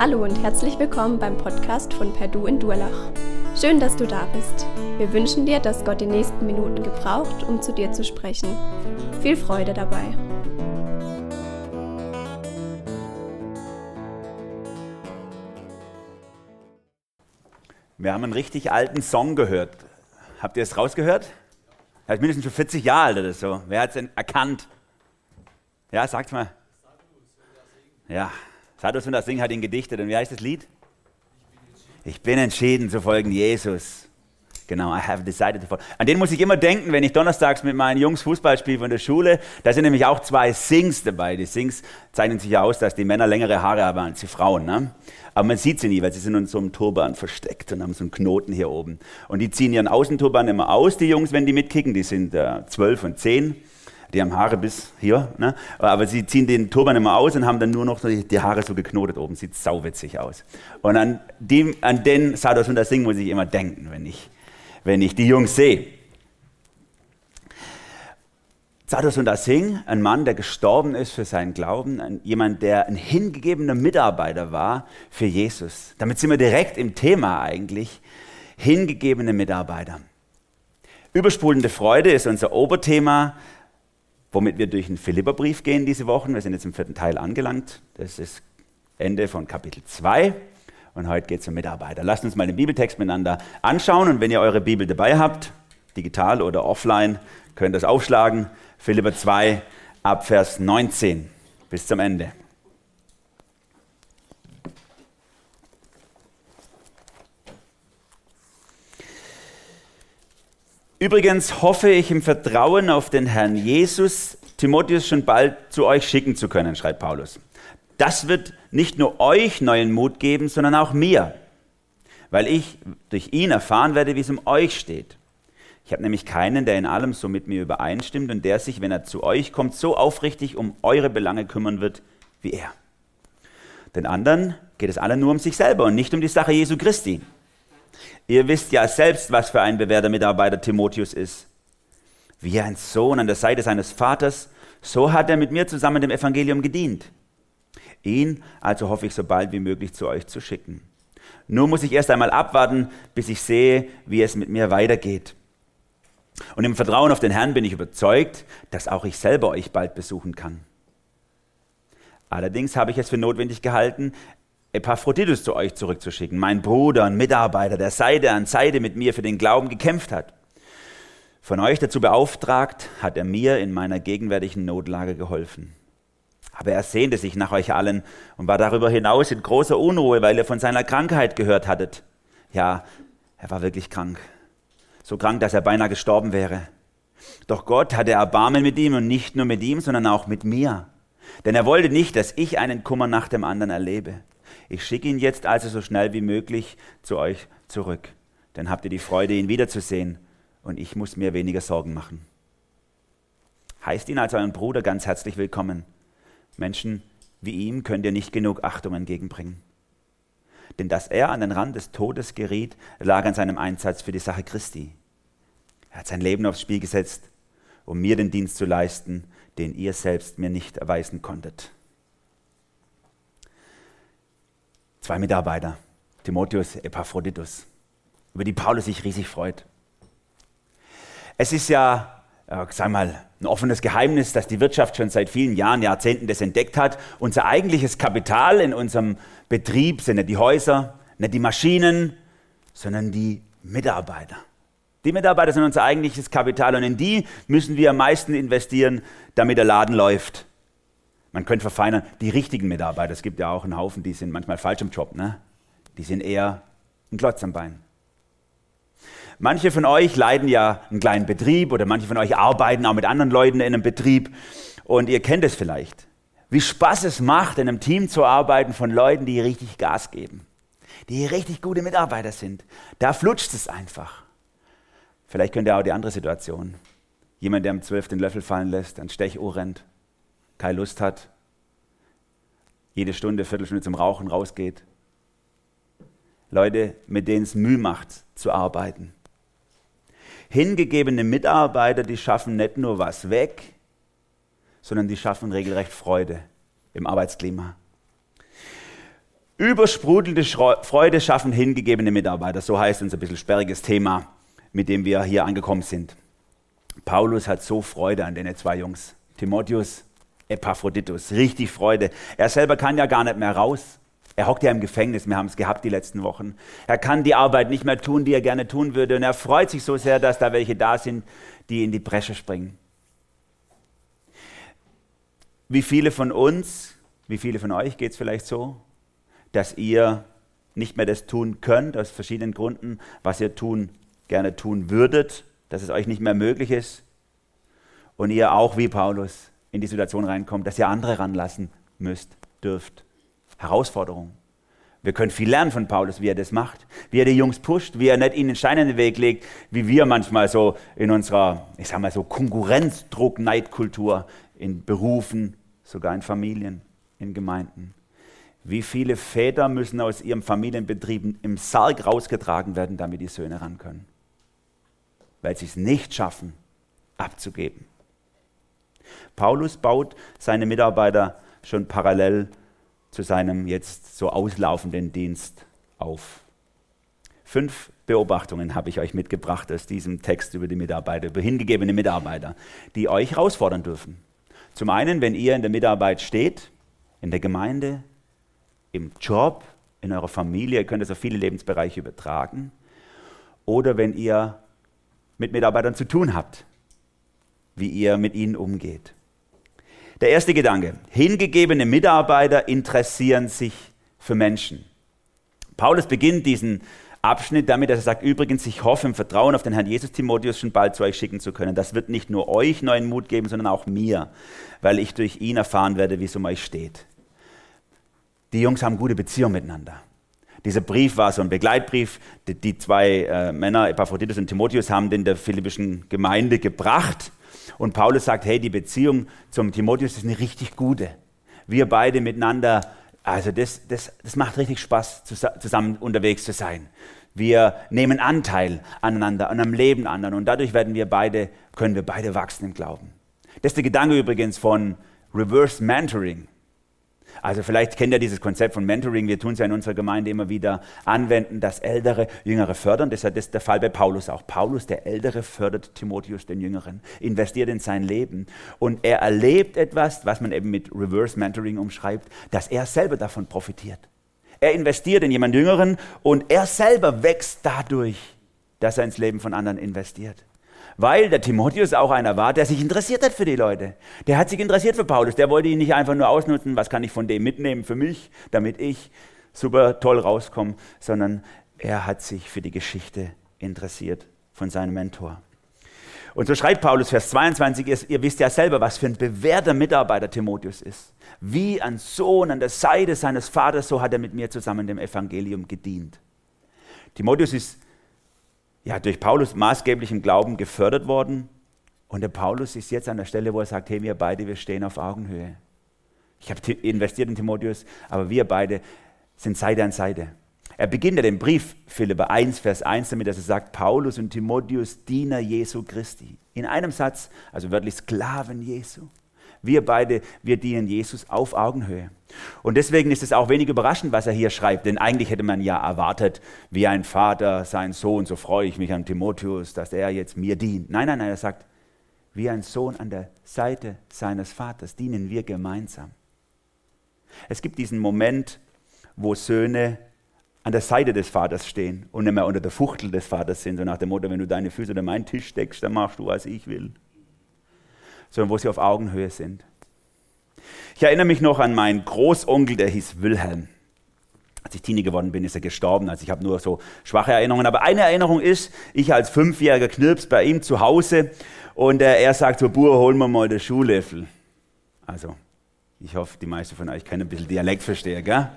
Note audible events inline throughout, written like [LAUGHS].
Hallo und herzlich willkommen beim Podcast von Perdu in Durlach. Schön, dass du da bist. Wir wünschen dir, dass Gott die nächsten Minuten gebraucht, um zu dir zu sprechen. Viel Freude dabei. Wir haben einen richtig alten Song gehört. Habt ihr es rausgehört? Er ist mindestens schon 40 Jahre alt oder so. Wer hat es erkannt? Ja, sagt's mal. Ja, Sadus und das Sing hat ihn gedichtet. Und wie heißt das Lied? Ich bin entschieden zu folgen Jesus. Genau, I have decided to follow. An den muss ich immer denken, wenn ich donnerstags mit meinen Jungs Fußball spiele von der Schule. Da sind nämlich auch zwei Sings dabei. Die Sings zeichnen sich ja aus, dass die Männer längere Haare haben als die Frauen. Ne? Aber man sieht sie nie, weil sie sind in so einem Turban versteckt und haben so einen Knoten hier oben. Und die ziehen ihren Außenturban immer aus, die Jungs, wenn die mitkicken. Die sind äh, zwölf äh, und zehn. Die haben Haare bis hier, ne? aber sie ziehen den Turban immer aus und haben dann nur noch die Haare so geknotet oben. Sieht sauwitzig aus. Und an, dem, an den Sados und das Sing muss ich immer denken, wenn ich, wenn ich die Jungs sehe. Sadus und Singh, ein Mann, der gestorben ist für seinen Glauben, ein, jemand, der ein hingegebener Mitarbeiter war für Jesus. Damit sind wir direkt im Thema eigentlich, hingegebene Mitarbeiter. Überspulende Freude ist unser Oberthema womit wir durch den Philipperbrief gehen diese Wochen. Wir sind jetzt im vierten Teil angelangt. Das ist Ende von Kapitel 2. Und heute geht es um Mitarbeiter. Lasst uns mal den Bibeltext miteinander anschauen. Und wenn ihr eure Bibel dabei habt, digital oder offline, könnt ihr das aufschlagen. Philipper 2 ab Vers 19 bis zum Ende. Übrigens hoffe ich im Vertrauen auf den Herrn Jesus, Timotheus schon bald zu euch schicken zu können, schreibt Paulus. Das wird nicht nur euch neuen Mut geben, sondern auch mir, weil ich durch ihn erfahren werde, wie es um euch steht. Ich habe nämlich keinen, der in allem so mit mir übereinstimmt und der sich, wenn er zu euch kommt, so aufrichtig um eure Belange kümmern wird wie er. Den anderen geht es alle nur um sich selber und nicht um die Sache Jesu Christi. Ihr wisst ja selbst, was für ein bewährter Mitarbeiter Timotheus ist. Wie ein Sohn an der Seite seines Vaters, so hat er mit mir zusammen dem Evangelium gedient. Ihn also hoffe ich so bald wie möglich zu euch zu schicken. Nur muss ich erst einmal abwarten, bis ich sehe, wie es mit mir weitergeht. Und im Vertrauen auf den Herrn bin ich überzeugt, dass auch ich selber euch bald besuchen kann. Allerdings habe ich es für notwendig gehalten, Epaphroditus zu euch zurückzuschicken, mein Bruder und Mitarbeiter, der Seite an Seite mit mir für den Glauben gekämpft hat. Von euch dazu beauftragt, hat er mir in meiner gegenwärtigen Notlage geholfen. Aber er sehnte sich nach euch allen und war darüber hinaus in großer Unruhe, weil ihr von seiner Krankheit gehört hattet. Ja, er war wirklich krank. So krank, dass er beinahe gestorben wäre. Doch Gott hatte Erbarmen mit ihm und nicht nur mit ihm, sondern auch mit mir. Denn er wollte nicht, dass ich einen Kummer nach dem anderen erlebe. Ich schicke ihn jetzt also so schnell wie möglich zu euch zurück. Dann habt ihr die Freude, ihn wiederzusehen und ich muss mir weniger Sorgen machen. Heißt ihn als euren Bruder ganz herzlich willkommen. Menschen wie ihm könnt ihr nicht genug Achtung entgegenbringen. Denn dass er an den Rand des Todes geriet, lag an seinem Einsatz für die Sache Christi. Er hat sein Leben aufs Spiel gesetzt, um mir den Dienst zu leisten, den ihr selbst mir nicht erweisen konntet. Zwei Mitarbeiter, Timotheus, Epaphroditus, über die Paulus sich riesig freut. Es ist ja, äh, sag mal, ein offenes Geheimnis, dass die Wirtschaft schon seit vielen Jahren, Jahrzehnten das entdeckt hat. Unser eigentliches Kapital in unserem Betrieb sind nicht die Häuser, nicht die Maschinen, sondern die Mitarbeiter. Die Mitarbeiter sind unser eigentliches Kapital und in die müssen wir am meisten investieren, damit der Laden läuft. Man könnte verfeinern, die richtigen Mitarbeiter, es gibt ja auch einen Haufen, die sind manchmal falsch im Job, ne? die sind eher ein Klotz am Bein. Manche von euch leiden ja einen kleinen Betrieb oder manche von euch arbeiten auch mit anderen Leuten in einem Betrieb und ihr kennt es vielleicht. Wie Spaß es macht, in einem Team zu arbeiten von Leuten, die richtig Gas geben, die richtig gute Mitarbeiter sind. Da flutscht es einfach. Vielleicht könnt ihr auch die andere Situation. Jemand, der am 12. den Löffel fallen lässt, ein Stechuhr rennt, keine Lust hat, jede Stunde, Viertelstunde zum Rauchen rausgeht. Leute, mit denen es Mühe macht zu arbeiten. Hingegebene Mitarbeiter, die schaffen nicht nur was weg, sondern die schaffen regelrecht Freude im Arbeitsklima. Übersprudelnde Freude schaffen hingegebene Mitarbeiter. So heißt unser bisschen sperriges Thema, mit dem wir hier angekommen sind. Paulus hat so Freude an den zwei Jungs. Timotheus, Epaphroditus, richtig Freude. Er selber kann ja gar nicht mehr raus. Er hockt ja im Gefängnis, wir haben es gehabt die letzten Wochen. Er kann die Arbeit nicht mehr tun, die er gerne tun würde. Und er freut sich so sehr, dass da welche da sind, die in die Bresche springen. Wie viele von uns, wie viele von euch geht es vielleicht so, dass ihr nicht mehr das tun könnt, aus verschiedenen Gründen, was ihr tun, gerne tun würdet, dass es euch nicht mehr möglich ist und ihr auch wie Paulus in die Situation reinkommt, dass ihr andere ranlassen müsst, dürft. Herausforderung. Wir können viel lernen von Paulus, wie er das macht, wie er die Jungs pusht, wie er nicht ihnen Steine in den Weg legt, wie wir manchmal so in unserer, ich sag mal so Konkurrenzdruck, Neidkultur in Berufen, sogar in Familien, in Gemeinden. Wie viele Väter müssen aus ihrem Familienbetrieb im Sarg rausgetragen werden, damit die Söhne ran können? Weil sie es nicht schaffen, abzugeben. Paulus baut seine Mitarbeiter schon parallel zu seinem jetzt so auslaufenden Dienst auf. Fünf Beobachtungen habe ich euch mitgebracht aus diesem Text über die Mitarbeiter, über hingegebene Mitarbeiter, die euch herausfordern dürfen. Zum einen, wenn ihr in der Mitarbeit steht, in der Gemeinde, im Job, in eurer Familie, ihr könnt es auf viele Lebensbereiche übertragen, oder wenn ihr mit Mitarbeitern zu tun habt, wie ihr mit ihnen umgeht. Der erste Gedanke, hingegebene Mitarbeiter interessieren sich für Menschen. Paulus beginnt diesen Abschnitt damit, dass er sagt, übrigens, ich hoffe im Vertrauen auf den Herrn Jesus Timotheus schon bald zu euch schicken zu können. Das wird nicht nur euch neuen Mut geben, sondern auch mir, weil ich durch ihn erfahren werde, wie es um euch steht. Die Jungs haben gute Beziehungen miteinander. Dieser Brief war so ein Begleitbrief. Die, die zwei äh, Männer, Epaphroditus und Timotheus, haben den der philippischen Gemeinde gebracht. Und Paulus sagt, hey, die Beziehung zum Timotheus ist eine richtig gute. Wir beide miteinander, also das, das, das macht richtig Spaß, zusammen unterwegs zu sein. Wir nehmen Anteil aneinander, an einem Leben anderen und dadurch werden wir beide, können wir beide wachsen im Glauben. Das ist der Gedanke übrigens von Reverse Mentoring. Also vielleicht kennt ihr dieses Konzept von Mentoring. Wir tun es ja in unserer Gemeinde immer wieder anwenden, dass Ältere Jüngere fördern. Das ist der Fall bei Paulus auch. Paulus, der Ältere, fördert Timotheus, den Jüngeren, investiert in sein Leben. Und er erlebt etwas, was man eben mit Reverse Mentoring umschreibt, dass er selber davon profitiert. Er investiert in jemand Jüngeren und er selber wächst dadurch, dass er ins Leben von anderen investiert weil der Timotheus auch einer war, der sich interessiert hat für die Leute. Der hat sich interessiert für Paulus. Der wollte ihn nicht einfach nur ausnutzen, was kann ich von dem mitnehmen für mich, damit ich super toll rauskomme, sondern er hat sich für die Geschichte interessiert von seinem Mentor. Und so schreibt Paulus, Vers 22, ihr wisst ja selber, was für ein bewährter Mitarbeiter Timotheus ist. Wie ein Sohn an der Seite seines Vaters, so hat er mit mir zusammen dem Evangelium gedient. Timotheus ist ja, durch Paulus maßgeblich im Glauben gefördert worden. Und der Paulus ist jetzt an der Stelle, wo er sagt, hey, wir beide, wir stehen auf Augenhöhe. Ich habe investiert in Timotheus, aber wir beide sind Seite an Seite. Er beginnt ja den Brief, Philipper 1, Vers 1, damit dass er sagt, Paulus und Timotheus, Diener Jesu Christi. In einem Satz, also wörtlich Sklaven Jesu. Wir beide, wir dienen Jesus auf Augenhöhe. Und deswegen ist es auch wenig überraschend, was er hier schreibt, denn eigentlich hätte man ja erwartet, wie ein Vater sein Sohn, so freue ich mich an Timotheus, dass er jetzt mir dient. Nein, nein, nein, er sagt, wie ein Sohn an der Seite seines Vaters dienen wir gemeinsam. Es gibt diesen Moment, wo Söhne an der Seite des Vaters stehen und nicht mehr unter der Fuchtel des Vaters sind, so nach dem Motto, wenn du deine Füße unter meinen Tisch steckst, dann machst du, was ich will sondern wo sie auf Augenhöhe sind. Ich erinnere mich noch an meinen Großonkel, der hieß Wilhelm. Als ich Teenie geworden bin, ist er gestorben. Also ich habe nur so schwache Erinnerungen. Aber eine Erinnerung ist, ich als fünfjähriger Knirps bei ihm zu Hause und äh, er sagt so, Bur, holen wir mal den Schuhlöffel. Also, ich hoffe, die meisten von euch können ein bisschen Dialekt verstehen, gell?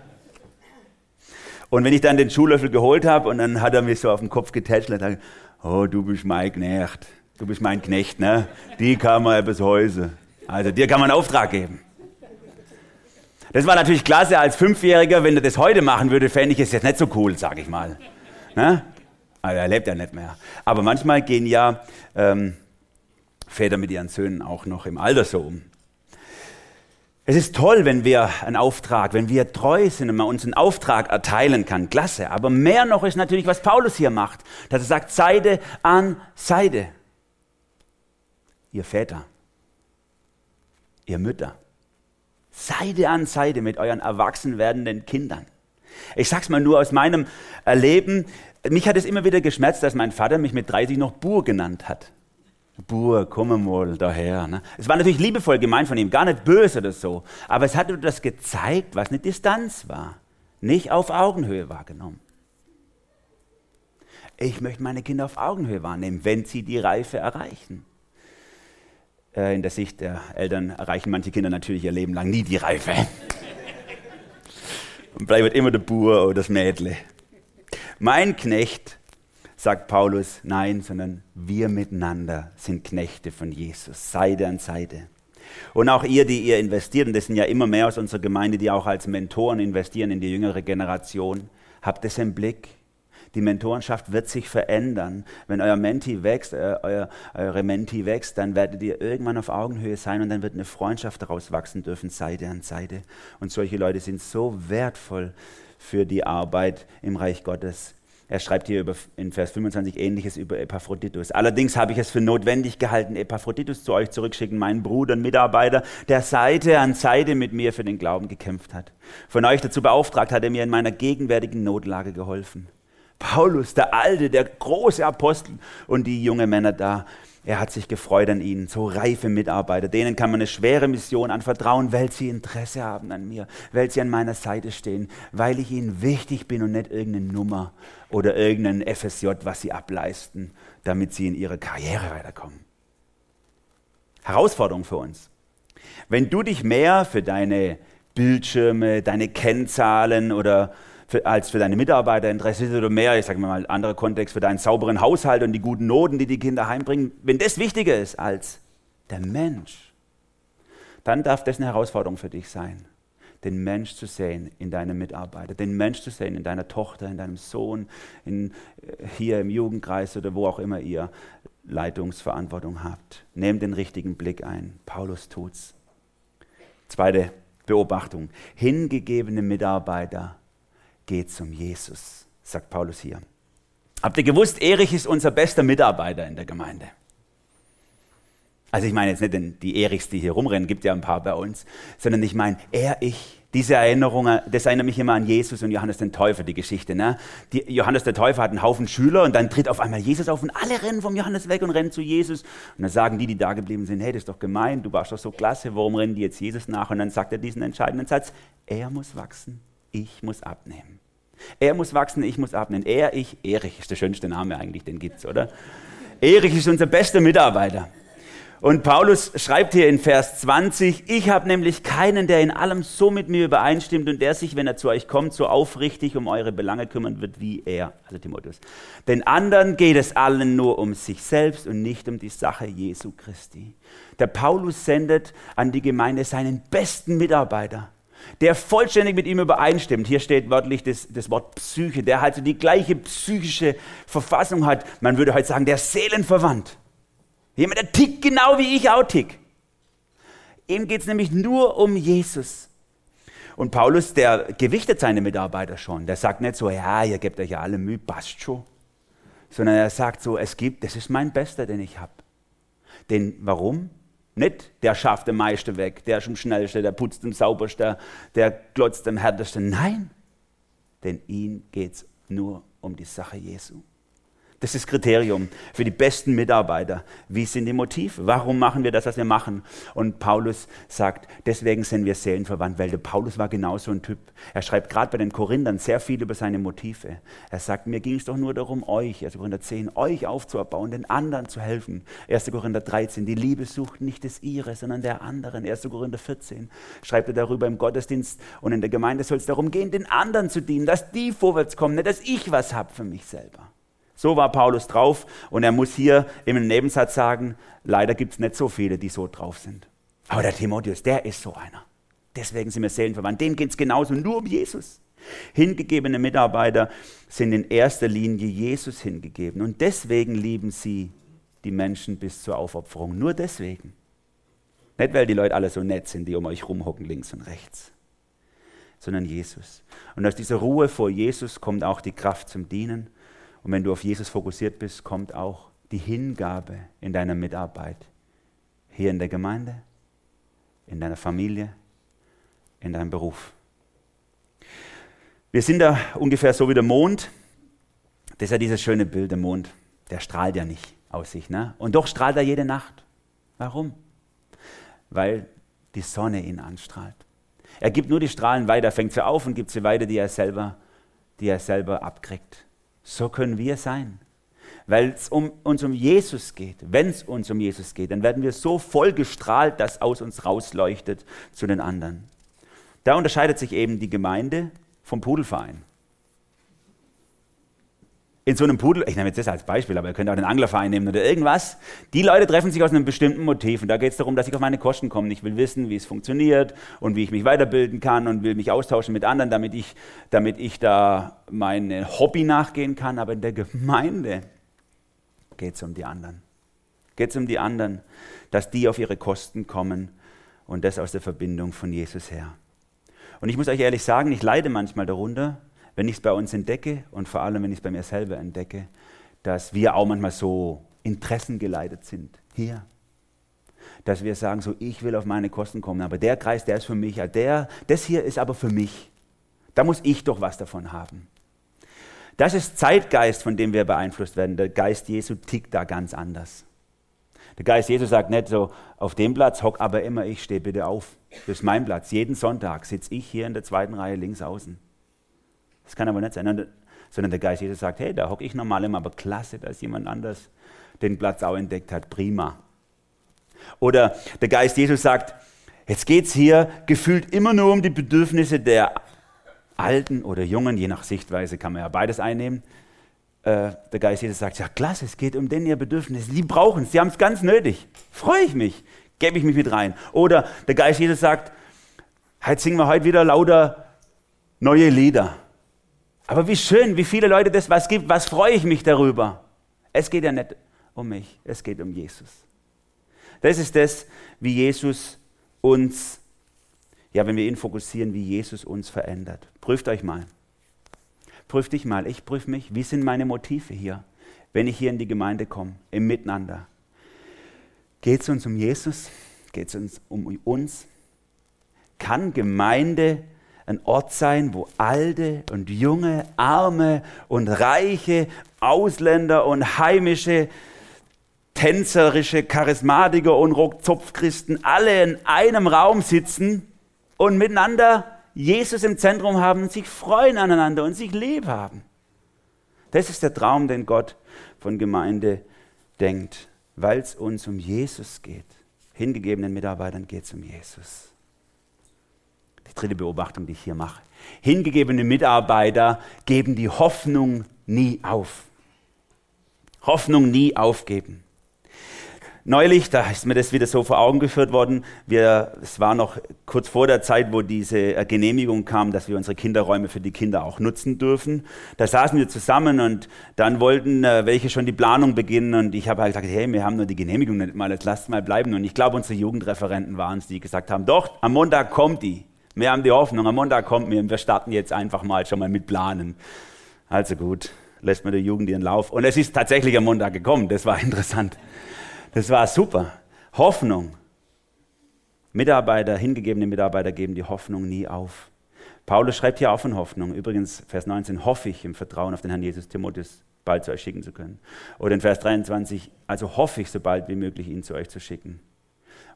Und wenn ich dann den Schuhlöffel geholt habe und dann hat er mich so auf den Kopf getätschelt und gesagt, oh, du bist mein Knecht. Du bist mein Knecht, ne? Die kann man bis Häuse. Also dir kann man einen Auftrag geben. Das war natürlich klasse als Fünfjähriger, wenn er das heute machen würde, fände ich es jetzt nicht so cool, sage ich mal. Ne? Also er lebt ja nicht mehr. Aber manchmal gehen ja ähm, Väter mit ihren Söhnen auch noch im Alter so um. Es ist toll, wenn wir einen Auftrag, wenn wir treu sind und man uns einen Auftrag erteilen kann. Klasse. Aber mehr noch ist natürlich, was Paulus hier macht. Dass er sagt, Seide an Seide. Ihr Väter, ihr Mütter, Seide an Seide mit euren erwachsen werdenden Kindern. Ich sag's mal nur aus meinem Erleben. Mich hat es immer wieder geschmerzt, dass mein Vater mich mit 30 noch Bur genannt hat. Bur, komm mal daher. Ne? Es war natürlich liebevoll gemeint von ihm, gar nicht böse oder so. Aber es hat das gezeigt, was eine Distanz war. Nicht auf Augenhöhe wahrgenommen. Ich möchte meine Kinder auf Augenhöhe wahrnehmen, wenn sie die Reife erreichen. Äh, in der Sicht der Eltern erreichen manche Kinder natürlich ihr Leben lang nie die Reife. Und bleibt immer der Bur oder das Mädle. Mein Knecht sagt Paulus, nein, sondern wir miteinander sind Knechte von Jesus, Seite an Seite. Und auch ihr, die ihr investiert, und das sind ja immer mehr aus unserer Gemeinde, die auch als Mentoren investieren in die jüngere Generation, habt es im Blick. Die Mentorenschaft wird sich verändern. Wenn euer Menti wächst, äh, euer, eure Menti wächst, dann werdet ihr irgendwann auf Augenhöhe sein und dann wird eine Freundschaft daraus wachsen dürfen, Seite an Seite. Und solche Leute sind so wertvoll für die Arbeit im Reich Gottes. Er schreibt hier über, in Vers 25 ähnliches über Epaphroditus. Allerdings habe ich es für notwendig gehalten, Epaphroditus zu euch zurückschicken, meinen Bruder und Mitarbeiter, der Seite an Seite mit mir für den Glauben gekämpft hat. Von euch dazu beauftragt hat er mir in meiner gegenwärtigen Notlage geholfen. Paulus, der Alte, der große Apostel und die junge Männer da, er hat sich gefreut an ihnen, so reife Mitarbeiter. Denen kann man eine schwere Mission anvertrauen, weil sie Interesse haben an mir, weil sie an meiner Seite stehen, weil ich ihnen wichtig bin und nicht irgendeine Nummer oder irgendein FSJ, was sie ableisten, damit sie in ihre Karriere weiterkommen. Herausforderung für uns. Wenn du dich mehr für deine Bildschirme, deine Kennzahlen oder für, als für deine Mitarbeiter interessiert oder mehr, ich sage mal, anderer Kontext, für deinen sauberen Haushalt und die guten Noten, die die Kinder heimbringen, wenn das wichtiger ist als der Mensch, dann darf das eine Herausforderung für dich sein, den Mensch zu sehen in deinem Mitarbeiter, den Mensch zu sehen in deiner Tochter, in deinem Sohn, in, äh, hier im Jugendkreis oder wo auch immer ihr Leitungsverantwortung habt. Nehmt den richtigen Blick ein. Paulus tut's. Zweite Beobachtung. Hingegebene Mitarbeiter geht zum Jesus, sagt Paulus hier. Habt ihr gewusst, Erich ist unser bester Mitarbeiter in der Gemeinde? Also ich meine jetzt nicht die Erichs, die hier rumrennen, gibt ja ein paar bei uns, sondern ich meine er, ich. Diese Erinnerung, das erinnert mich immer an Jesus und Johannes den Täufer, die Geschichte. Ne? Die, Johannes der Täufer hat einen Haufen Schüler und dann tritt auf einmal Jesus auf und alle rennen vom Johannes weg und rennen zu Jesus. Und dann sagen die, die da geblieben sind, hey, das ist doch gemein, du warst doch so klasse, warum rennen die jetzt Jesus nach? Und dann sagt er diesen entscheidenden Satz, er muss wachsen, ich muss abnehmen. Er muss wachsen, ich muss abnehmen. Er, ich, Erich ist der schönste Name eigentlich, den gibt's, oder? Erich ist unser bester Mitarbeiter. Und Paulus schreibt hier in Vers 20, ich habe nämlich keinen, der in allem so mit mir übereinstimmt und der sich, wenn er zu euch kommt, so aufrichtig um eure Belange kümmern wird wie er, also Timotheus. Den anderen geht es allen nur um sich selbst und nicht um die Sache Jesu Christi. Der Paulus sendet an die Gemeinde seinen besten Mitarbeiter der vollständig mit ihm übereinstimmt. Hier steht wörtlich das, das Wort Psyche, der halt so die gleiche psychische Verfassung hat. Man würde heute sagen, der Seelenverwandt. Jemand, der tickt genau wie ich auch tick. Ihm geht es nämlich nur um Jesus. Und Paulus, der gewichtet seine Mitarbeiter schon. Der sagt nicht so, ja, ihr gebt euch ja alle Mühe, passt schon. Sondern er sagt so, es gibt, das ist mein Bester, den ich habe. Denn warum? Nicht der schafft am meisten weg, der ist am schnellsten, der putzt am saubersten, der glotzt am härtesten. Nein, denn ihm geht es nur um die Sache Jesu. Das ist das Kriterium für die besten Mitarbeiter. Wie sind die Motive? Warum machen wir das, was wir machen? Und Paulus sagt, deswegen sind wir seelenverwandt, weil der Paulus war genauso ein Typ. Er schreibt gerade bei den Korinthern sehr viel über seine Motive. Er sagt, mir ging es doch nur darum, euch, 1. Korinther 10, euch aufzubauen, den anderen zu helfen. 1. Korinther 13, die Liebe sucht nicht des ihre, sondern der anderen. 1. Korinther 14 schreibt er darüber im Gottesdienst und in der Gemeinde soll es darum gehen, den anderen zu dienen, dass die vorwärts kommen, nicht dass ich was habe für mich selber. So war Paulus drauf und er muss hier im Nebensatz sagen, leider gibt es nicht so viele, die so drauf sind. Aber der Timotheus, der ist so einer. Deswegen sind wir seelenverwandt. Dem geht es genauso, nur um Jesus. Hingegebene Mitarbeiter sind in erster Linie Jesus hingegeben und deswegen lieben sie die Menschen bis zur Aufopferung. Nur deswegen. Nicht, weil die Leute alle so nett sind, die um euch rumhocken, links und rechts, sondern Jesus. Und aus dieser Ruhe vor Jesus kommt auch die Kraft zum Dienen. Und wenn du auf Jesus fokussiert bist, kommt auch die Hingabe in deiner Mitarbeit. Hier in der Gemeinde, in deiner Familie, in deinem Beruf. Wir sind da ungefähr so wie der Mond. Das ist ja dieses schöne Bild, der Mond. Der strahlt ja nicht aus sich. Ne? Und doch strahlt er jede Nacht. Warum? Weil die Sonne ihn anstrahlt. Er gibt nur die Strahlen weiter, fängt sie auf und gibt sie weiter, die er selber, die er selber abkriegt. So können wir sein. Weil es um, uns um Jesus geht, wenn es uns um Jesus geht, dann werden wir so voll gestrahlt, dass aus uns rausleuchtet zu den anderen. Da unterscheidet sich eben die Gemeinde vom Pudelverein in so einem Pudel, ich nehme jetzt das als Beispiel, aber ihr könnt auch den Anglerverein nehmen oder irgendwas. Die Leute treffen sich aus einem bestimmten Motiv und da geht es darum, dass ich auf meine Kosten komme. Ich will wissen, wie es funktioniert und wie ich mich weiterbilden kann und will mich austauschen mit anderen, damit ich, damit ich da mein Hobby nachgehen kann. Aber in der Gemeinde geht es um die anderen. Geht es um die anderen, dass die auf ihre Kosten kommen und das aus der Verbindung von Jesus her. Und ich muss euch ehrlich sagen, ich leide manchmal darunter, wenn ich es bei uns entdecke und vor allem, wenn ich es bei mir selber entdecke, dass wir auch manchmal so interessengeleitet sind. Hier. Dass wir sagen, so, ich will auf meine Kosten kommen, aber der Kreis, der ist für mich, der, das hier ist aber für mich. Da muss ich doch was davon haben. Das ist Zeitgeist, von dem wir beeinflusst werden. Der Geist Jesu tickt da ganz anders. Der Geist Jesu sagt nicht so, auf dem Platz hock aber immer ich, steh bitte auf. Das ist mein Platz. Jeden Sonntag sitze ich hier in der zweiten Reihe links außen. Das kann aber nicht sein. Sondern der Geist Jesus sagt, hey, da hocke ich normal immer, aber klasse, dass jemand anders den Platz auch entdeckt hat. Prima. Oder der Geist Jesus sagt, jetzt geht es hier gefühlt immer nur um die Bedürfnisse der Alten oder Jungen, je nach Sichtweise kann man ja beides einnehmen. Äh, der Geist Jesus sagt, ja klasse, es geht um den ihr Bedürfnisse. Die brauchen es, sie haben es ganz nötig. Freue ich mich, gebe ich mich mit rein. Oder der Geist Jesus sagt, heute singen wir heute wieder lauter neue Lieder. Aber wie schön, wie viele Leute das was gibt, was freue ich mich darüber. Es geht ja nicht um mich, es geht um Jesus. Das ist das, wie Jesus uns, ja, wenn wir ihn fokussieren, wie Jesus uns verändert. Prüft euch mal. Prüft dich mal. Ich prüfe mich. Wie sind meine Motive hier, wenn ich hier in die Gemeinde komme, im Miteinander? Geht es uns um Jesus? Geht es uns um uns? Kann Gemeinde ein Ort sein, wo alte und junge, arme und reiche, Ausländer und heimische, tänzerische Charismatiker und Rockzopfchristen alle in einem Raum sitzen und miteinander Jesus im Zentrum haben und sich freuen aneinander und sich lieb haben. Das ist der Traum, den Gott von Gemeinde denkt, weil es uns um Jesus geht. Hingegebenen Mitarbeitern geht es um Jesus dritte Beobachtung, die ich hier mache. Hingegebene Mitarbeiter geben die Hoffnung nie auf. Hoffnung nie aufgeben. Neulich, da ist mir das wieder so vor Augen geführt worden, wir, es war noch kurz vor der Zeit, wo diese äh, Genehmigung kam, dass wir unsere Kinderräume für die Kinder auch nutzen dürfen. Da saßen wir zusammen und dann wollten äh, welche schon die Planung beginnen und ich habe halt gesagt, hey, wir haben nur die Genehmigung nicht mal, jetzt lasst mal bleiben. Und ich glaube, unsere Jugendreferenten waren es, die gesagt haben, doch, am Montag kommt die. Wir haben die Hoffnung, am Montag kommt mir und wir starten jetzt einfach mal schon mal mit Planen. Also gut, lässt man der Jugend ihren Lauf. Und es ist tatsächlich am Montag gekommen, das war [LAUGHS] interessant. Das war super. Hoffnung. Mitarbeiter, hingegebene Mitarbeiter geben die Hoffnung nie auf. Paulus schreibt hier auch von Hoffnung. Übrigens, Vers 19, hoffe ich im Vertrauen auf den Herrn Jesus Timotheus bald zu euch schicken zu können. Oder in Vers 23, also hoffe ich, so bald wie möglich ihn zu euch zu schicken.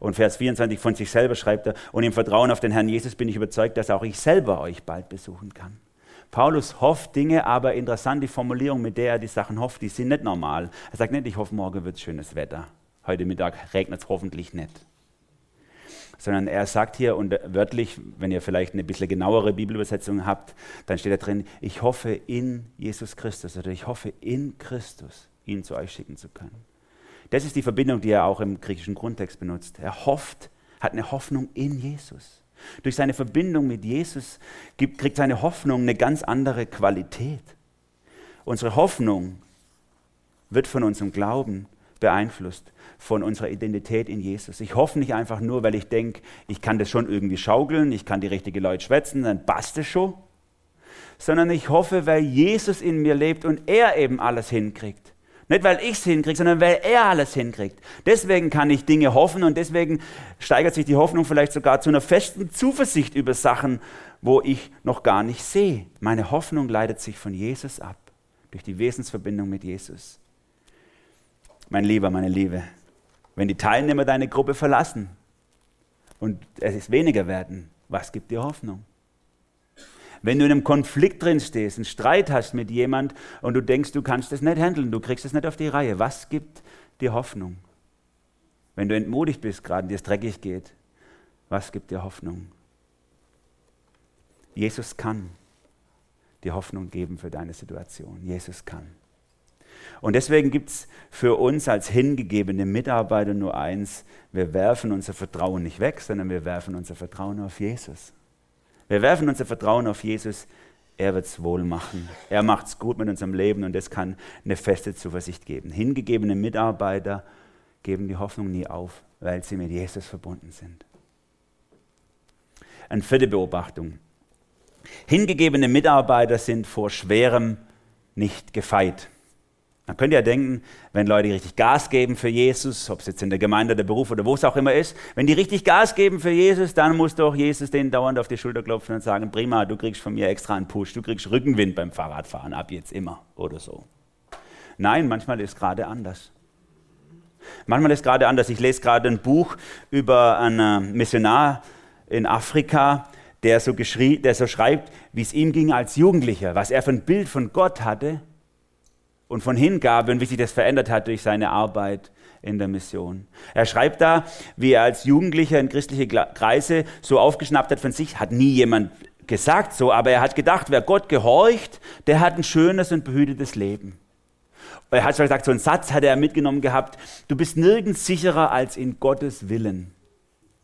Und Vers 24 von sich selber schreibt er, und im Vertrauen auf den Herrn Jesus bin ich überzeugt, dass auch ich selber euch bald besuchen kann. Paulus hofft Dinge, aber interessant die Formulierung, mit der er die Sachen hofft, die sind nicht normal. Er sagt nicht, ich hoffe, morgen wird schönes Wetter. Heute Mittag regnet es hoffentlich nicht. Sondern er sagt hier, und wörtlich, wenn ihr vielleicht eine bisschen genauere Bibelübersetzung habt, dann steht da drin, ich hoffe in Jesus Christus oder ich hoffe in Christus, ihn zu euch schicken zu können. Das ist die Verbindung, die er auch im griechischen Grundtext benutzt. Er hofft, hat eine Hoffnung in Jesus. Durch seine Verbindung mit Jesus gibt, kriegt seine Hoffnung eine ganz andere Qualität. Unsere Hoffnung wird von unserem Glauben beeinflusst von unserer Identität in Jesus. Ich hoffe nicht einfach nur, weil ich denke, ich kann das schon irgendwie schaukeln, ich kann die richtigen Leute schwätzen, dann passt es schon. Sondern ich hoffe, weil Jesus in mir lebt und er eben alles hinkriegt. Nicht, weil ich es hinkriege, sondern weil er alles hinkriegt. Deswegen kann ich Dinge hoffen und deswegen steigert sich die Hoffnung vielleicht sogar zu einer festen Zuversicht über Sachen, wo ich noch gar nicht sehe. Meine Hoffnung leitet sich von Jesus ab, durch die Wesensverbindung mit Jesus. Mein Lieber, meine Liebe, wenn die Teilnehmer deine Gruppe verlassen und es ist weniger werden, was gibt dir Hoffnung? Wenn du in einem Konflikt drin stehst, einen Streit hast mit jemand und du denkst, du kannst das nicht handeln, du kriegst es nicht auf die Reihe, was gibt dir Hoffnung? Wenn du entmutigt bist, gerade dir es dreckig geht, was gibt dir Hoffnung? Jesus kann dir Hoffnung geben für deine Situation. Jesus kann. Und deswegen gibt es für uns als hingegebene Mitarbeiter nur eins, wir werfen unser Vertrauen nicht weg, sondern wir werfen unser Vertrauen auf Jesus. Wir werfen unser Vertrauen auf Jesus, er wird es wohl machen. Er macht es gut mit unserem Leben und das kann eine feste Zuversicht geben. Hingegebene Mitarbeiter geben die Hoffnung nie auf, weil sie mit Jesus verbunden sind. Eine vierte Beobachtung. Hingegebene Mitarbeiter sind vor Schwerem nicht gefeit. Man könnte ja denken, wenn Leute richtig Gas geben für Jesus, ob es jetzt in der Gemeinde, der Beruf oder wo es auch immer ist, wenn die richtig Gas geben für Jesus, dann muss doch Jesus denen dauernd auf die Schulter klopfen und sagen, prima, du kriegst von mir extra einen Push, du kriegst Rückenwind beim Fahrradfahren, ab jetzt immer oder so. Nein, manchmal ist es gerade anders. Manchmal ist es gerade anders. Ich lese gerade ein Buch über einen Missionar in Afrika, der so, der so schreibt, wie es ihm ging als Jugendlicher, was er für ein Bild von Gott hatte und von Hingabe und wie sich das verändert hat durch seine Arbeit in der Mission. Er schreibt da, wie er als Jugendlicher in christliche Kreise so aufgeschnappt hat von sich, hat nie jemand gesagt so, aber er hat gedacht, wer Gott gehorcht, der hat ein schönes und behütetes Leben. Er hat gesagt, so einen Satz hat er mitgenommen gehabt, du bist nirgends sicherer als in Gottes Willen.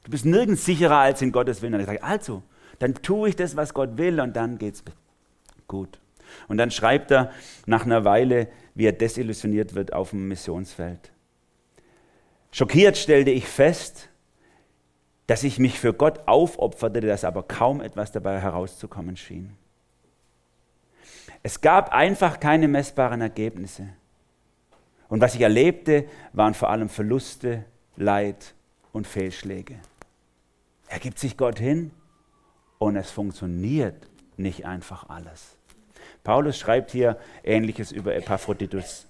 Du bist nirgends sicherer als in Gottes Willen. Und er sagt, also, dann tue ich das, was Gott will und dann geht's gut. Und dann schreibt er nach einer Weile, wie er desillusioniert wird auf dem Missionsfeld. Schockiert stellte ich fest, dass ich mich für Gott aufopferte, dass aber kaum etwas dabei herauszukommen schien. Es gab einfach keine messbaren Ergebnisse. Und was ich erlebte, waren vor allem Verluste, Leid und Fehlschläge. Er gibt sich Gott hin und es funktioniert nicht einfach alles. Paulus schreibt hier Ähnliches über Epaphroditus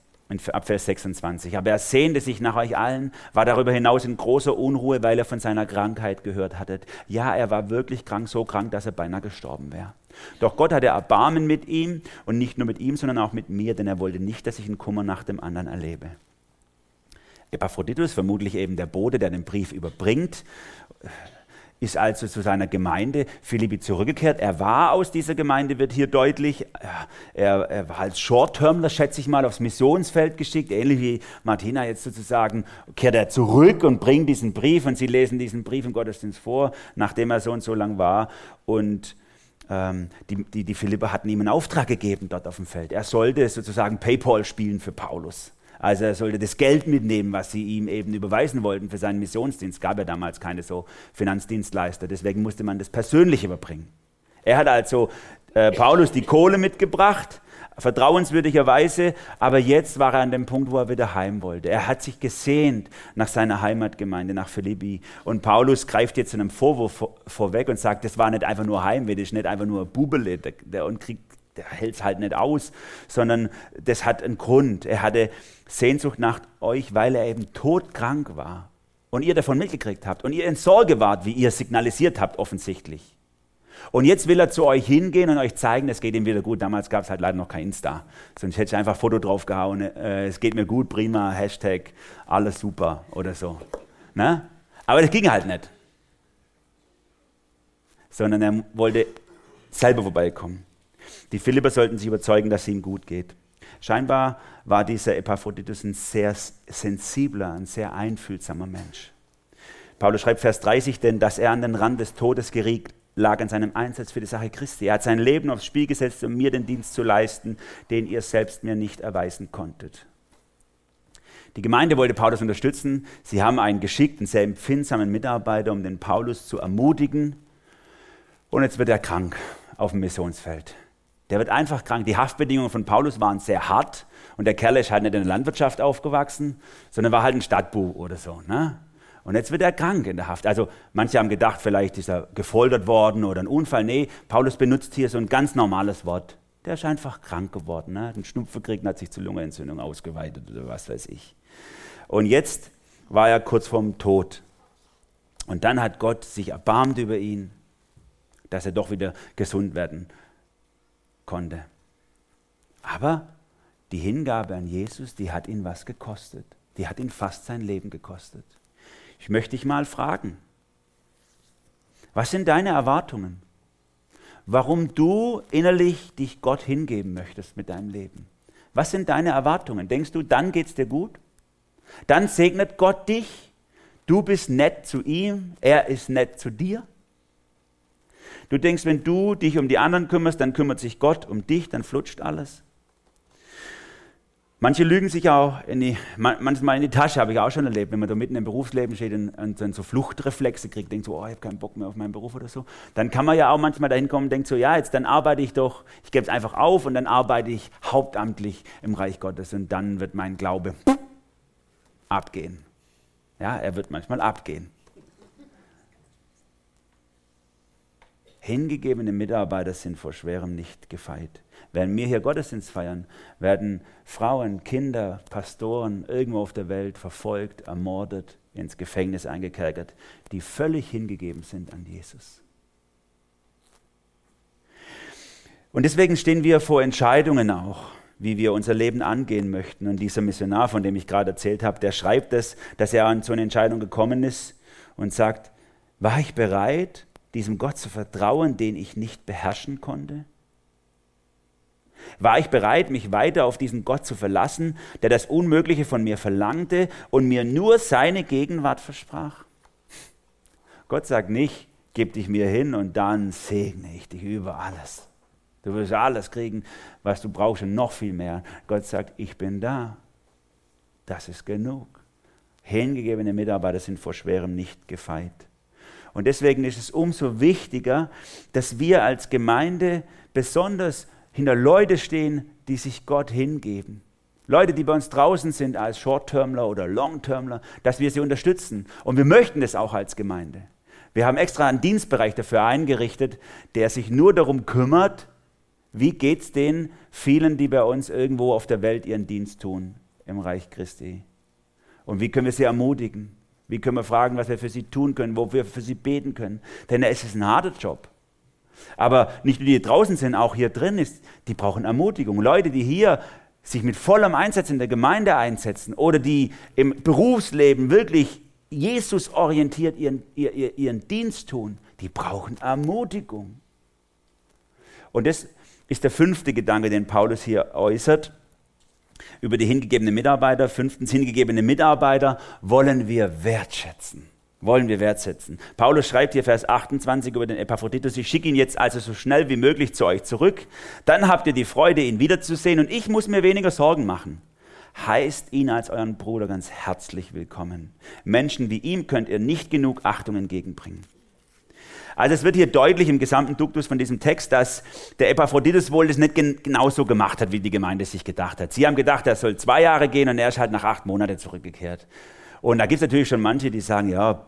ab Vers 26. Aber er sehnte sich nach euch allen, war darüber hinaus in großer Unruhe, weil er von seiner Krankheit gehört hatte. Ja, er war wirklich krank, so krank, dass er beinahe gestorben wäre. Doch Gott hatte Erbarmen mit ihm und nicht nur mit ihm, sondern auch mit mir, denn er wollte nicht, dass ich einen Kummer nach dem anderen erlebe. Epaphroditus, vermutlich eben der Bote, der den Brief überbringt, ist also zu seiner Gemeinde Philippi zurückgekehrt. Er war aus dieser Gemeinde, wird hier deutlich. Er, er war als Short-Termler, schätze ich mal, aufs Missionsfeld geschickt, ähnlich wie Martina jetzt sozusagen, kehrt er zurück und bringt diesen Brief und sie lesen diesen Brief im Gottesdienst vor, nachdem er so und so lang war. Und ähm, die, die, die Philipper hatten ihm einen Auftrag gegeben dort auf dem Feld. Er sollte sozusagen Paypal spielen für Paulus. Also er sollte das Geld mitnehmen, was sie ihm eben überweisen wollten für seinen Missionsdienst. Gab ja damals keine so Finanzdienstleister, deswegen musste man das persönlich überbringen. Er hat also äh, Paulus die Kohle mitgebracht, vertrauenswürdigerweise, aber jetzt war er an dem Punkt, wo er wieder heim wollte. Er hat sich gesehnt nach seiner Heimatgemeinde, nach Philippi. Und Paulus greift jetzt einem Vorwurf vor, vorweg und sagt, das war nicht einfach nur Heimweh, das ist nicht einfach nur Bubele und kriegt der hält es halt nicht aus, sondern das hat einen Grund. Er hatte Sehnsucht nach euch, weil er eben todkrank war und ihr davon mitgekriegt habt und ihr in Sorge wart, wie ihr signalisiert habt offensichtlich. Und jetzt will er zu euch hingehen und euch zeigen, es geht ihm wieder gut. Damals gab es halt leider noch kein Insta. Sonst hätte ich einfach ein Foto draufgehauen. Äh, es geht mir gut, prima, Hashtag, alles super oder so. Ne? Aber das ging halt nicht. Sondern er wollte selber vorbeikommen. Die Philipper sollten sich überzeugen, dass es ihm gut geht. Scheinbar war dieser Epaphroditus ein sehr sensibler, ein sehr einfühlsamer Mensch. Paulus schreibt Vers 30, denn dass er an den Rand des Todes geriet, lag an seinem Einsatz für die Sache Christi. Er hat sein Leben aufs Spiel gesetzt, um mir den Dienst zu leisten, den ihr selbst mir nicht erweisen konntet. Die Gemeinde wollte Paulus unterstützen. Sie haben einen geschickten, sehr empfindsamen Mitarbeiter, um den Paulus zu ermutigen. Und jetzt wird er krank auf dem Missionsfeld. Der wird einfach krank. Die Haftbedingungen von Paulus waren sehr hart. Und der Kerl ist halt nicht in der Landwirtschaft aufgewachsen, sondern war halt ein Stadtbuch oder so. Ne? Und jetzt wird er krank in der Haft. Also manche haben gedacht, vielleicht ist er gefoltert worden oder ein Unfall. Nee, Paulus benutzt hier so ein ganz normales Wort. Der ist einfach krank geworden. Ne? Ein Schnupfen gekriegt und hat sich zur Lungenentzündung ausgeweitet oder was weiß ich. Und jetzt war er kurz vorm Tod. Und dann hat Gott sich erbarmt über ihn, dass er doch wieder gesund werden konnte. Aber die Hingabe an Jesus, die hat ihn was gekostet. Die hat ihn fast sein Leben gekostet. Ich möchte dich mal fragen, was sind deine Erwartungen? Warum du innerlich dich Gott hingeben möchtest mit deinem Leben? Was sind deine Erwartungen? Denkst du, dann geht es dir gut? Dann segnet Gott dich. Du bist nett zu ihm, er ist nett zu dir. Du denkst, wenn du dich um die anderen kümmerst, dann kümmert sich Gott um dich, dann flutscht alles. Manche lügen sich auch in die, manchmal in die Tasche, habe ich auch schon erlebt, wenn man da mitten im Berufsleben steht und, dann so Fluchtreflexe kriegt, denkt so, oh, ich habe keinen Bock mehr auf meinen Beruf oder so. Dann kann man ja auch manchmal dahin kommen und denkt so, ja, jetzt dann arbeite ich doch, ich gebe es einfach auf und dann arbeite ich hauptamtlich im Reich Gottes und dann wird mein Glaube abgehen. Ja, er wird manchmal abgehen. Hingegebene Mitarbeiter sind vor Schwerem nicht gefeit. Während wir hier Gottesdienst feiern, werden Frauen, Kinder, Pastoren irgendwo auf der Welt verfolgt, ermordet, ins Gefängnis eingekerkert, die völlig hingegeben sind an Jesus. Und deswegen stehen wir vor Entscheidungen auch, wie wir unser Leben angehen möchten. Und dieser Missionar, von dem ich gerade erzählt habe, der schreibt es, dass er an so eine Entscheidung gekommen ist und sagt, war ich bereit, diesem Gott zu vertrauen, den ich nicht beherrschen konnte? War ich bereit, mich weiter auf diesen Gott zu verlassen, der das Unmögliche von mir verlangte und mir nur seine Gegenwart versprach? Gott sagt nicht, gib dich mir hin und dann segne ich dich über alles. Du wirst alles kriegen, was du brauchst und noch viel mehr. Gott sagt, ich bin da. Das ist genug. Hingegebene Mitarbeiter sind vor Schwerem nicht gefeit. Und deswegen ist es umso wichtiger, dass wir als Gemeinde besonders hinter Leute stehen, die sich Gott hingeben. Leute, die bei uns draußen sind als Short-Termler oder Long-Termler, dass wir sie unterstützen. Und wir möchten das auch als Gemeinde. Wir haben extra einen Dienstbereich dafür eingerichtet, der sich nur darum kümmert, wie geht es den vielen, die bei uns irgendwo auf der Welt ihren Dienst tun im Reich Christi. Und wie können wir sie ermutigen? Wie können wir fragen, was wir für sie tun können, wo wir für sie beten können? Denn es ist ein harter Job. Aber nicht nur die, die draußen sind, auch hier drin ist, die brauchen Ermutigung. Leute, die hier sich mit vollem Einsatz in der Gemeinde einsetzen oder die im Berufsleben wirklich Jesus orientiert ihren, ihren, ihren Dienst tun, die brauchen Ermutigung. Und das ist der fünfte Gedanke, den Paulus hier äußert über die hingegebenen Mitarbeiter. Fünftens, hingegebene Mitarbeiter wollen wir wertschätzen wollen wir wertsetzen. Paulus schreibt hier Vers 28 über den Epaphroditus, ich schicke ihn jetzt also so schnell wie möglich zu euch zurück, dann habt ihr die Freude, ihn wiederzusehen und ich muss mir weniger Sorgen machen. Heißt ihn als euren Bruder ganz herzlich willkommen. Menschen wie ihm könnt ihr nicht genug Achtung entgegenbringen. Also es wird hier deutlich im gesamten Duktus von diesem Text, dass der Epaphroditus wohl das nicht gen genauso gemacht hat, wie die Gemeinde sich gedacht hat. Sie haben gedacht, er soll zwei Jahre gehen und er ist halt nach acht Monaten zurückgekehrt. Und da gibt es natürlich schon manche, die sagen, ja,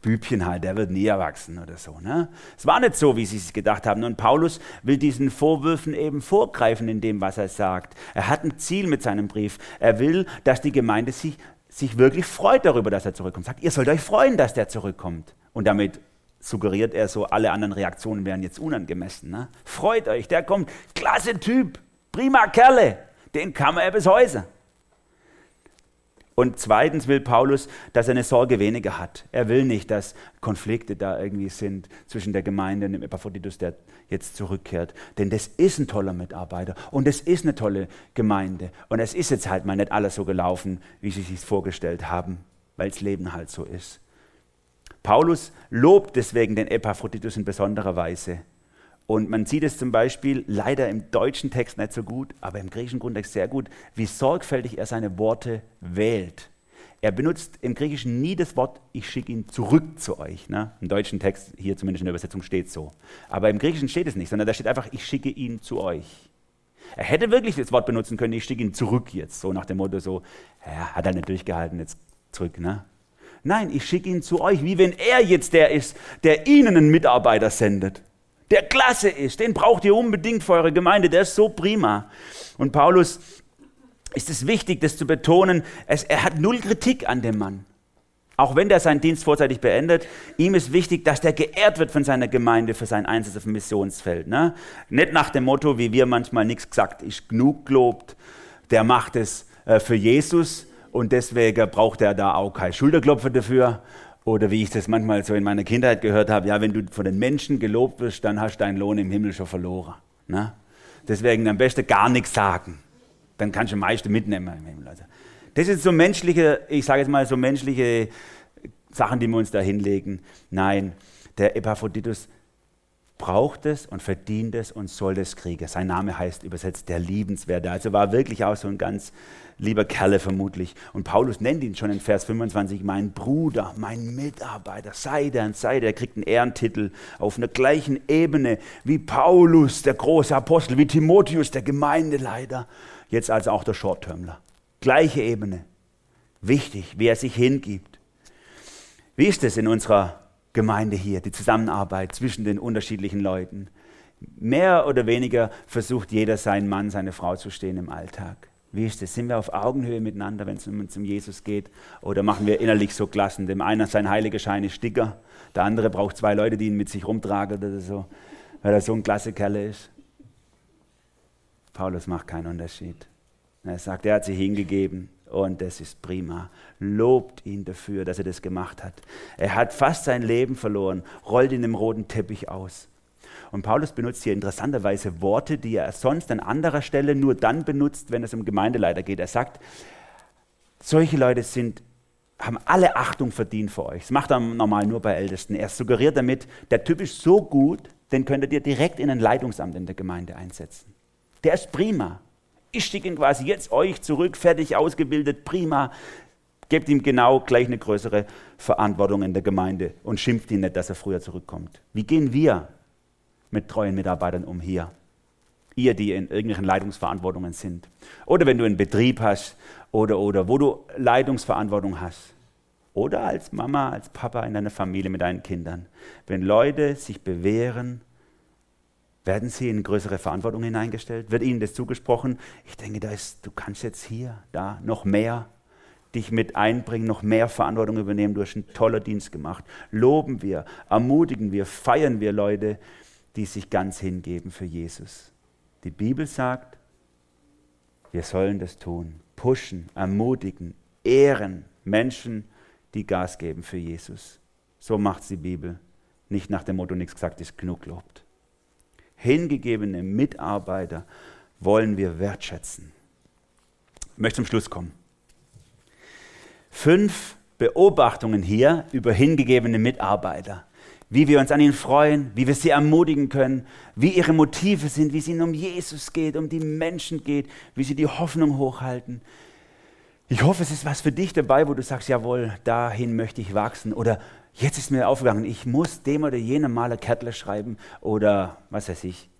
Bübchen halt, der wird nie erwachsen oder so. Ne? Es war nicht so, wie sie es gedacht haben. Und Paulus will diesen Vorwürfen eben vorgreifen in dem, was er sagt. Er hat ein Ziel mit seinem Brief. Er will, dass die Gemeinde sich, sich wirklich freut darüber, dass er zurückkommt. Sagt, ihr sollt euch freuen, dass der zurückkommt. Und damit suggeriert er so, alle anderen Reaktionen wären jetzt unangemessen. Ne? Freut euch, der kommt. Klasse Typ, prima Kerle. Den kann man ja bis heute. Und zweitens will Paulus, dass er eine Sorge weniger hat. Er will nicht, dass Konflikte da irgendwie sind zwischen der Gemeinde und dem Epaphroditus, der jetzt zurückkehrt. Denn das ist ein toller Mitarbeiter und es ist eine tolle Gemeinde. Und es ist jetzt halt mal nicht alles so gelaufen, wie sie sich vorgestellt haben, weil das Leben halt so ist. Paulus lobt deswegen den Epaphroditus in besonderer Weise. Und man sieht es zum Beispiel leider im deutschen Text nicht so gut, aber im griechischen Grundtext sehr gut, wie sorgfältig er seine Worte wählt. Er benutzt im Griechischen nie das Wort, ich schicke ihn zurück zu euch. Ne? Im deutschen Text, hier zumindest in der Übersetzung, steht so. Aber im Griechischen steht es nicht, sondern da steht einfach, ich schicke ihn zu euch. Er hätte wirklich das Wort benutzen können, ich schicke ihn zurück jetzt, so nach dem Motto, so, ja, hat er nicht durchgehalten, jetzt zurück. Ne? Nein, ich schicke ihn zu euch, wie wenn er jetzt der ist, der ihnen einen Mitarbeiter sendet. Der klasse ist, den braucht ihr unbedingt für eure Gemeinde, der ist so prima. Und Paulus ist es wichtig, das zu betonen, es, er hat null Kritik an dem Mann. Auch wenn der seinen Dienst vorzeitig beendet, ihm ist wichtig, dass der geehrt wird von seiner Gemeinde für seinen Einsatz auf dem Missionsfeld. Ne? Nicht nach dem Motto, wie wir manchmal nichts gesagt, ist genug gelobt, der macht es äh, für Jesus und deswegen braucht er da auch kein Schulterklopfer dafür. Oder wie ich das manchmal so in meiner Kindheit gehört habe, ja, wenn du von den Menschen gelobt wirst, dann hast du deinen Lohn im Himmel schon verloren. Ne? Deswegen am besten gar nichts sagen dann kannst du meiste mitnehmen im Himmel. Also, das sind so menschliche, ich sage jetzt mal so menschliche Sachen, die wir uns da hinlegen. Nein, der Epaphroditus braucht es und verdient es und soll es kriegen. Sein Name heißt übersetzt der Liebenswerte. Also war wirklich auch so ein ganz lieber Kerle vermutlich. Und Paulus nennt ihn schon in Vers 25 mein Bruder, mein Mitarbeiter. Sei der und sei der. Er kriegt einen Ehrentitel auf einer gleichen Ebene wie Paulus, der große Apostel, wie Timotheus, der Gemeindeleiter jetzt also auch der Short-Termler. Gleiche Ebene. Wichtig, wie er sich hingibt. Wie ist es in unserer Gemeinde hier, die Zusammenarbeit zwischen den unterschiedlichen Leuten? Mehr oder weniger versucht jeder seinen Mann, seine Frau zu stehen im Alltag. Wie ist es? Sind wir auf Augenhöhe miteinander, wenn es um, um Jesus geht? Oder machen wir innerlich so Klassen? Dem einen sein heiliger Schein ist Sticker, der andere braucht zwei Leute, die ihn mit sich rumtragen oder so, weil er so ein klasse Kerl ist. Paulus macht keinen Unterschied. Er sagt, er hat sich hingegeben und das ist prima. Lobt ihn dafür, dass er das gemacht hat. Er hat fast sein Leben verloren, rollt ihn im roten Teppich aus. Und Paulus benutzt hier interessanterweise Worte, die er sonst an anderer Stelle nur dann benutzt, wenn es um Gemeindeleiter geht. Er sagt, solche Leute sind, haben alle Achtung verdient für euch. Das macht er normal nur bei Ältesten. Er suggeriert damit, der Typ ist so gut, den könntet ihr direkt in ein Leitungsamt in der Gemeinde einsetzen. Der ist prima. Ich schicke ihn quasi jetzt euch zurück, fertig ausgebildet, prima. Gebt ihm genau gleich eine größere Verantwortung in der Gemeinde und schimpft ihn nicht, dass er früher zurückkommt. Wie gehen wir mit treuen Mitarbeitern um hier? Ihr, die in irgendwelchen Leitungsverantwortungen sind. Oder wenn du einen Betrieb hast oder, oder wo du Leitungsverantwortung hast. Oder als Mama, als Papa in deiner Familie mit deinen Kindern. Wenn Leute sich bewähren werden sie in größere Verantwortung hineingestellt? Wird ihnen das zugesprochen? Ich denke, da ist, du kannst jetzt hier, da noch mehr dich mit einbringen, noch mehr Verantwortung übernehmen. Du hast einen tollen Dienst gemacht. Loben wir, ermutigen wir, feiern wir Leute, die sich ganz hingeben für Jesus. Die Bibel sagt, wir sollen das tun. Pushen, ermutigen, ehren Menschen, die Gas geben für Jesus. So macht die Bibel. Nicht nach dem Motto, nichts gesagt ist genug lobt hingegebene Mitarbeiter wollen wir wertschätzen. Ich möchte zum Schluss kommen. Fünf Beobachtungen hier über hingegebene Mitarbeiter. Wie wir uns an ihnen freuen, wie wir sie ermutigen können, wie ihre Motive sind, wie es ihnen um Jesus geht, um die Menschen geht, wie sie die Hoffnung hochhalten. Ich hoffe, es ist was für dich dabei, wo du sagst, jawohl, dahin möchte ich wachsen. Oder Jetzt ist mir aufgegangen, ich muss dem oder jenem Maler Kärtler schreiben oder was weiß ich.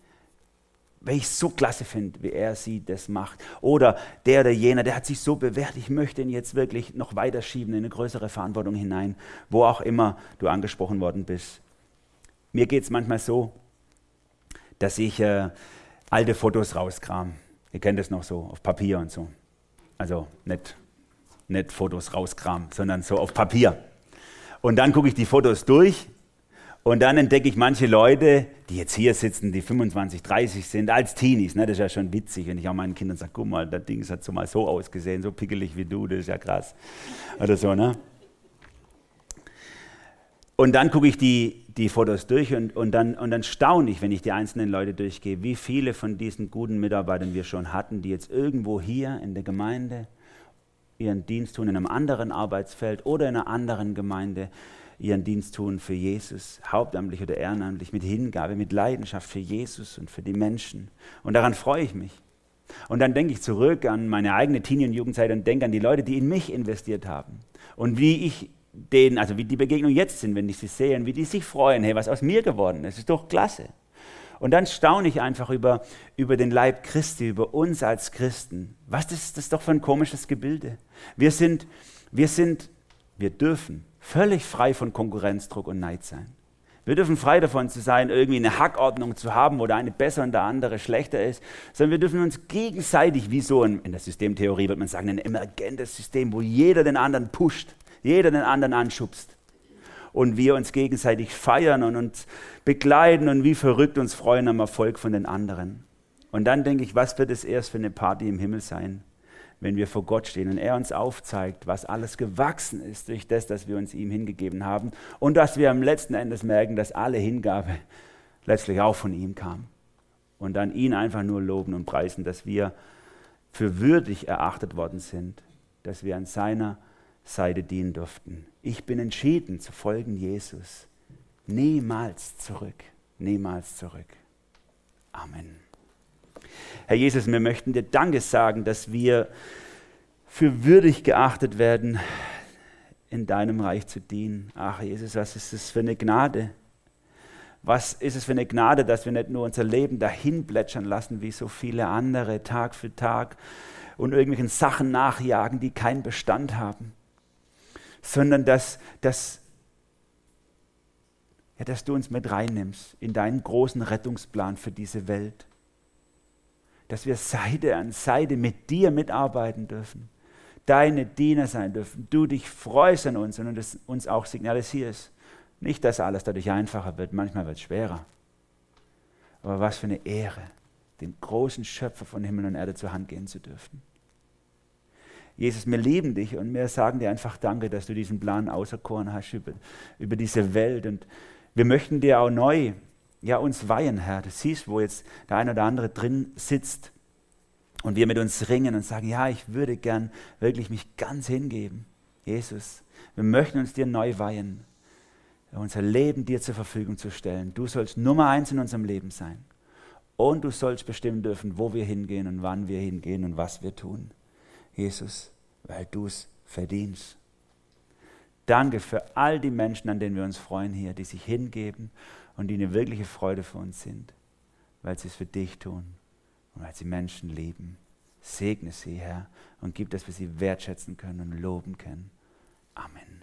Weil ich so klasse finde, wie er sie das macht. Oder der oder jener, der hat sich so bewährt, ich möchte ihn jetzt wirklich noch weiter schieben in eine größere Verantwortung hinein, wo auch immer du angesprochen worden bist. Mir geht es manchmal so, dass ich äh, alte Fotos rauskram. Ihr kennt es noch so, auf Papier und so. Also nicht, nicht Fotos rauskram, sondern so auf Papier. Und dann gucke ich die Fotos durch und dann entdecke ich manche Leute, die jetzt hier sitzen, die 25, 30 sind, als Teenies. Ne? Das ist ja schon witzig, wenn ich auch meinen Kindern sage, guck mal, das Ding hat so mal so ausgesehen, so pickelig wie du, das ist ja krass. Oder so, ne? Und dann gucke ich die, die Fotos durch und, und, dann, und dann staune ich, wenn ich die einzelnen Leute durchgehe, wie viele von diesen guten Mitarbeitern wir schon hatten, die jetzt irgendwo hier in der Gemeinde ihren Dienst tun in einem anderen Arbeitsfeld oder in einer anderen Gemeinde, ihren Dienst tun für Jesus, hauptamtlich oder ehrenamtlich, mit Hingabe, mit Leidenschaft für Jesus und für die Menschen. Und daran freue ich mich. Und dann denke ich zurück an meine eigene Teenie- und Jugendzeit und denke an die Leute, die in mich investiert haben. Und wie ich denen, also wie die Begegnungen jetzt sind, wenn ich sie sehe und wie die sich freuen, hey, was aus mir geworden ist, ist doch klasse. Und dann staune ich einfach über, über den Leib Christi, über uns als Christen. Was ist das doch für ein komisches Gebilde? Wir sind, wir sind, wir dürfen völlig frei von Konkurrenzdruck und Neid sein. Wir dürfen frei davon zu sein, irgendwie eine Hackordnung zu haben, wo der eine besser und der andere schlechter ist, sondern wir dürfen uns gegenseitig, wie so in, in der Systemtheorie wird man sagen, ein emergentes System, wo jeder den anderen pusht, jeder den anderen anschubst und wir uns gegenseitig feiern und uns begleiten und wie verrückt uns freuen am Erfolg von den anderen. Und dann denke ich, was wird es erst für eine Party im Himmel sein, wenn wir vor Gott stehen und er uns aufzeigt, was alles gewachsen ist durch das, dass wir uns ihm hingegeben haben und dass wir am letzten Endes merken, dass alle Hingabe letztlich auch von ihm kam. Und dann ihn einfach nur loben und preisen, dass wir für würdig erachtet worden sind, dass wir an seiner Seite dienen durften. Ich bin entschieden zu folgen Jesus. Niemals zurück, niemals zurück. Amen. Herr Jesus, wir möchten dir Danke sagen, dass wir für würdig geachtet werden, in deinem Reich zu dienen. Ach Jesus, was ist das für eine Gnade? Was ist es für eine Gnade, dass wir nicht nur unser Leben dahin plätschern lassen, wie so viele andere, Tag für Tag, und irgendwelchen Sachen nachjagen, die keinen Bestand haben, sondern dass, dass, ja, dass du uns mit reinnimmst in deinen großen Rettungsplan für diese Welt. Dass wir Seite an Seite mit dir mitarbeiten dürfen, deine Diener sein dürfen, du dich freust an uns und uns auch signalisierst. Nicht, dass alles dadurch einfacher wird, manchmal wird es schwerer. Aber was für eine Ehre, den großen Schöpfer von Himmel und Erde zur Hand gehen zu dürfen. Jesus, wir lieben dich und wir sagen dir einfach Danke, dass du diesen Plan auserkoren hast über, über diese Welt. Und wir möchten dir auch neu ja, uns weihen, Herr. Du siehst, wo jetzt der eine oder andere drin sitzt und wir mit uns ringen und sagen, ja, ich würde gern wirklich mich ganz hingeben. Jesus, wir möchten uns dir neu weihen, unser Leben dir zur Verfügung zu stellen. Du sollst Nummer eins in unserem Leben sein. Und du sollst bestimmen dürfen, wo wir hingehen und wann wir hingehen und was wir tun. Jesus, weil du es verdienst. Danke für all die Menschen, an denen wir uns freuen hier, die sich hingeben und die eine wirkliche Freude für uns sind, weil sie es für dich tun und weil sie Menschen lieben. Segne sie, Herr, und gib, dass wir sie wertschätzen können und loben können. Amen.